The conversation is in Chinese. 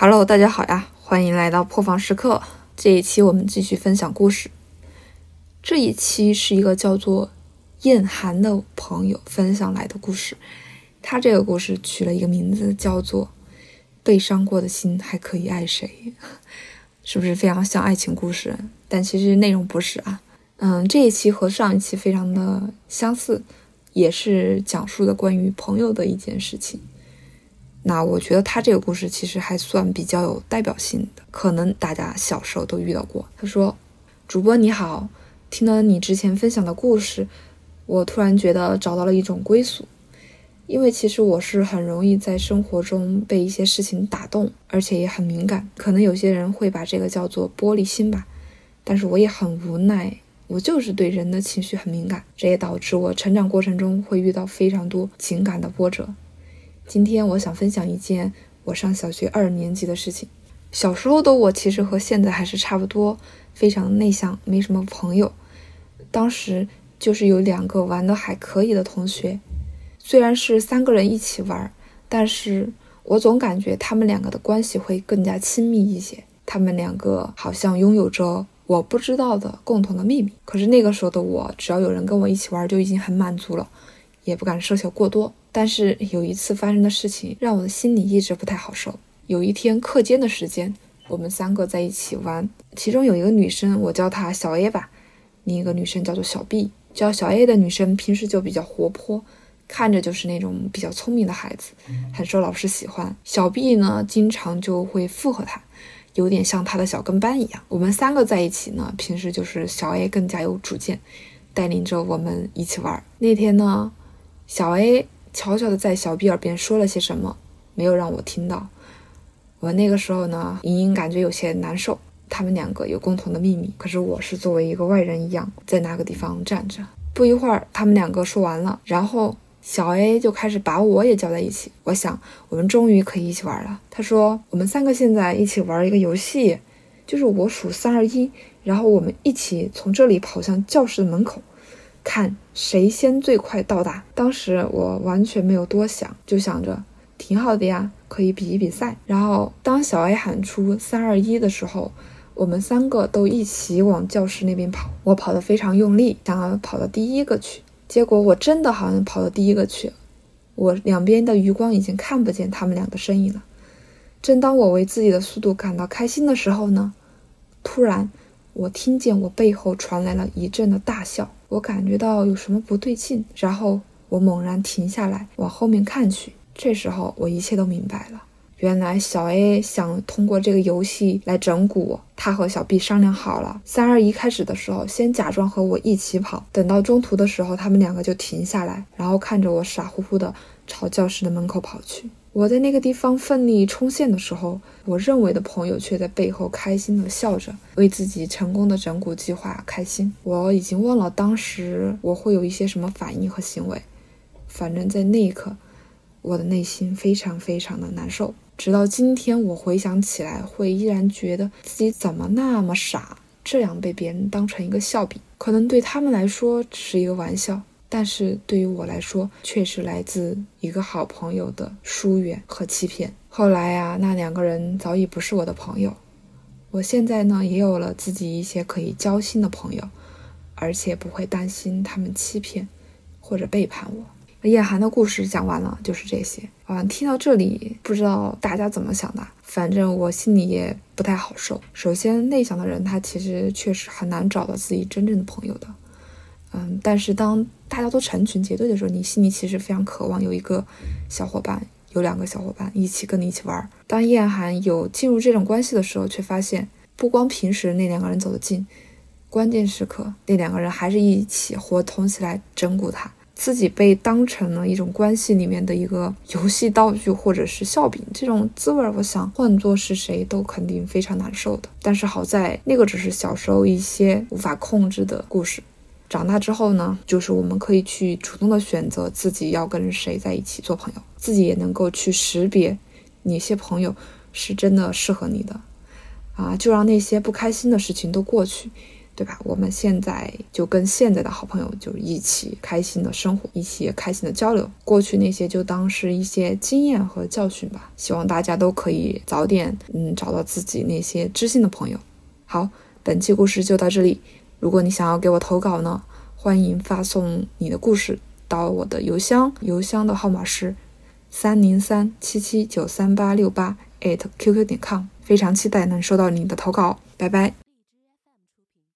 Hello，大家好呀，欢迎来到破防时刻。这一期我们继续分享故事。这一期是一个叫做燕寒的朋友分享来的故事。他这个故事取了一个名字，叫做《被伤过的心还可以爱谁》，是不是非常像爱情故事？但其实内容不是啊。嗯，这一期和上一期非常的相似，也是讲述的关于朋友的一件事情。那我觉得他这个故事其实还算比较有代表性的，可能大家小时候都遇到过。他说：“主播你好，听了你之前分享的故事，我突然觉得找到了一种归宿。因为其实我是很容易在生活中被一些事情打动，而且也很敏感。可能有些人会把这个叫做玻璃心吧，但是我也很无奈，我就是对人的情绪很敏感，这也导致我成长过程中会遇到非常多情感的波折。”今天我想分享一件我上小学二年级的事情。小时候的我其实和现在还是差不多，非常内向，没什么朋友。当时就是有两个玩的还可以的同学，虽然是三个人一起玩，但是我总感觉他们两个的关系会更加亲密一些。他们两个好像拥有着我不知道的共同的秘密。可是那个时候的我，只要有人跟我一起玩，就已经很满足了。也不敢奢求过多，但是有一次发生的事情让我的心里一直不太好受。有一天课间的时间，我们三个在一起玩，其中有一个女生，我叫她小 A 吧，另一个女生叫做小 B。叫小 A 的女生平时就比较活泼，看着就是那种比较聪明的孩子，很受老师喜欢。小 B 呢，经常就会附和她，有点像她的小跟班一样。我们三个在一起呢，平时就是小 A 更加有主见，带领着我们一起玩。那天呢。小 A 悄悄地在小 B 耳边说了些什么，没有让我听到。我那个时候呢，隐隐感觉有些难受。他们两个有共同的秘密，可是我是作为一个外人一样在那个地方站着。不一会儿，他们两个说完了，然后小 A 就开始把我也叫在一起。我想，我们终于可以一起玩了。他说：“我们三个现在一起玩一个游戏，就是我数三二一，然后我们一起从这里跑向教室的门口。”看谁先最快到达。当时我完全没有多想，就想着挺好的呀，可以比一比赛。然后当小 A 喊出三二一的时候，我们三个都一起往教室那边跑。我跑得非常用力，想要跑到第一个去。结果我真的好像跑到第一个去，我两边的余光已经看不见他们俩的身影了。正当我为自己的速度感到开心的时候呢，突然我听见我背后传来了一阵的大笑。我感觉到有什么不对劲，然后我猛然停下来，往后面看去。这时候我一切都明白了，原来小 A 想通过这个游戏来整蛊我。他和小 B 商量好了，三二一开始的时候，先假装和我一起跑，等到中途的时候，他们两个就停下来，然后看着我傻乎乎的朝教室的门口跑去。我在那个地方奋力冲线的时候，我认为的朋友却在背后开心的笑着，为自己成功的整蛊计划开心。我已经忘了当时我会有一些什么反应和行为，反正在那一刻，我的内心非常非常的难受。直到今天，我回想起来，会依然觉得自己怎么那么傻，这样被别人当成一个笑柄。可能对他们来说只是一个玩笑。但是对于我来说，却是来自一个好朋友的疏远和欺骗。后来呀，那两个人早已不是我的朋友。我现在呢，也有了自己一些可以交心的朋友，而且不会担心他们欺骗或者背叛我。叶寒的故事讲完了，就是这些啊。听到这里，不知道大家怎么想的？反正我心里也不太好受。首先，内向的人他其实确实很难找到自己真正的朋友的。嗯，但是当大家都成群结队的时候，你心里其实非常渴望有一个小伙伴，有两个小伙伴一起跟你一起玩。当叶寒有进入这种关系的时候，却发现不光平时那两个人走得近，关键时刻那两个人还是一起伙同起来整蛊他，自己被当成了一种关系里面的一个游戏道具或者是笑柄。这种滋味，我想换做是谁都肯定非常难受的。但是好在那个只是小时候一些无法控制的故事。长大之后呢，就是我们可以去主动的选择自己要跟谁在一起做朋友，自己也能够去识别哪些朋友是真的适合你的，啊，就让那些不开心的事情都过去，对吧？我们现在就跟现在的好朋友就一起开心的生活，一起开心的交流。过去那些就当是一些经验和教训吧。希望大家都可以早点嗯找到自己那些知心的朋友。好，本期故事就到这里。如果你想要给我投稿呢，欢迎发送你的故事到我的邮箱，邮箱的号码是三零三七七九三八六八 at qq 点 com。非常期待能收到你的投稿，拜拜。